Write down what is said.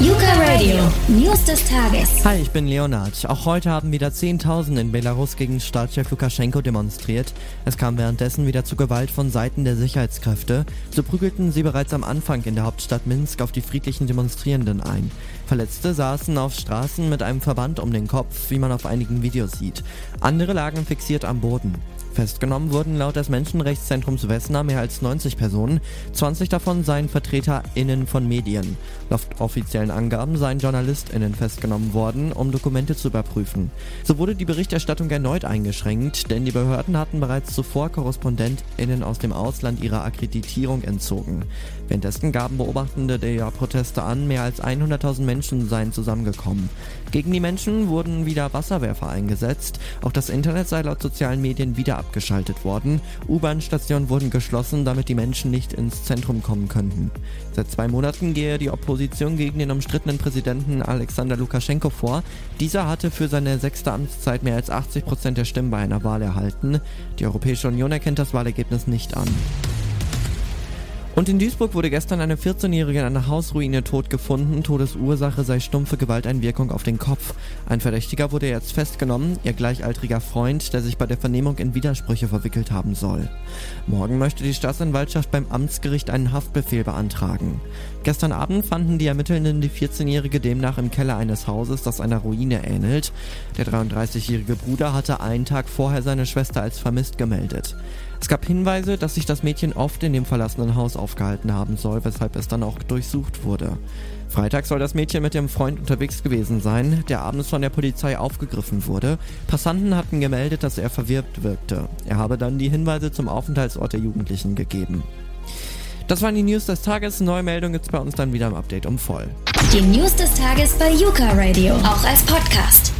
Yuka Radio, News des Tages. Hi, ich bin Leonard. Auch heute haben wieder Zehntausende in Belarus gegen Staatschef Lukaschenko demonstriert. Es kam währenddessen wieder zu Gewalt von Seiten der Sicherheitskräfte. So prügelten sie bereits am Anfang in der Hauptstadt Minsk auf die friedlichen Demonstrierenden ein. Verletzte saßen auf Straßen mit einem Verband um den Kopf, wie man auf einigen Videos sieht. Andere lagen fixiert am Boden. Festgenommen wurden laut des Menschenrechtszentrums Vesna mehr als 90 Personen, 20 davon seien VertreterInnen von Medien. Laut offiziellen Angaben seien JournalistInnen festgenommen worden, um Dokumente zu überprüfen. So wurde die Berichterstattung erneut eingeschränkt, denn die Behörden hatten bereits zuvor KorrespondentInnen aus dem Ausland ihre Akkreditierung entzogen. Währenddessen gaben Beobachtende der Proteste an, mehr als 100.000 Menschen seien zusammengekommen. Gegen die Menschen wurden wieder Wasserwerfer eingesetzt, auch das Internet sei laut sozialen Medien wieder abgeschaltet worden. U-Bahn-Stationen wurden geschlossen, damit die Menschen nicht ins Zentrum kommen könnten. Seit zwei Monaten gehe die Opposition gegen den umstrittenen Präsidenten Alexander Lukaschenko vor. Dieser hatte für seine sechste Amtszeit mehr als 80 Prozent der Stimmen bei einer Wahl erhalten. Die Europäische Union erkennt das Wahlergebnis nicht an. Und in Duisburg wurde gestern eine 14-Jährige in einer Hausruine tot gefunden. Todesursache sei stumpfe Gewalteinwirkung auf den Kopf. Ein Verdächtiger wurde jetzt festgenommen, ihr gleichaltriger Freund, der sich bei der Vernehmung in Widersprüche verwickelt haben soll. Morgen möchte die Staatsanwaltschaft beim Amtsgericht einen Haftbefehl beantragen. Gestern Abend fanden die Ermittelnden die 14-Jährige demnach im Keller eines Hauses, das einer Ruine ähnelt. Der 33-jährige Bruder hatte einen Tag vorher seine Schwester als vermisst gemeldet. Es gab Hinweise, dass sich das Mädchen oft in dem verlassenen Haus aufgehalten haben soll, weshalb es dann auch durchsucht wurde. Freitag soll das Mädchen mit dem Freund unterwegs gewesen sein, der abends von der Polizei aufgegriffen wurde. Passanten hatten gemeldet, dass er verwirrt wirkte. Er habe dann die Hinweise zum Aufenthaltsort der Jugendlichen gegeben. Das waren die News des Tages. Neue Meldung gibt's bei uns dann wieder im Update um voll. Die News des Tages bei Yuka Radio, auch als Podcast.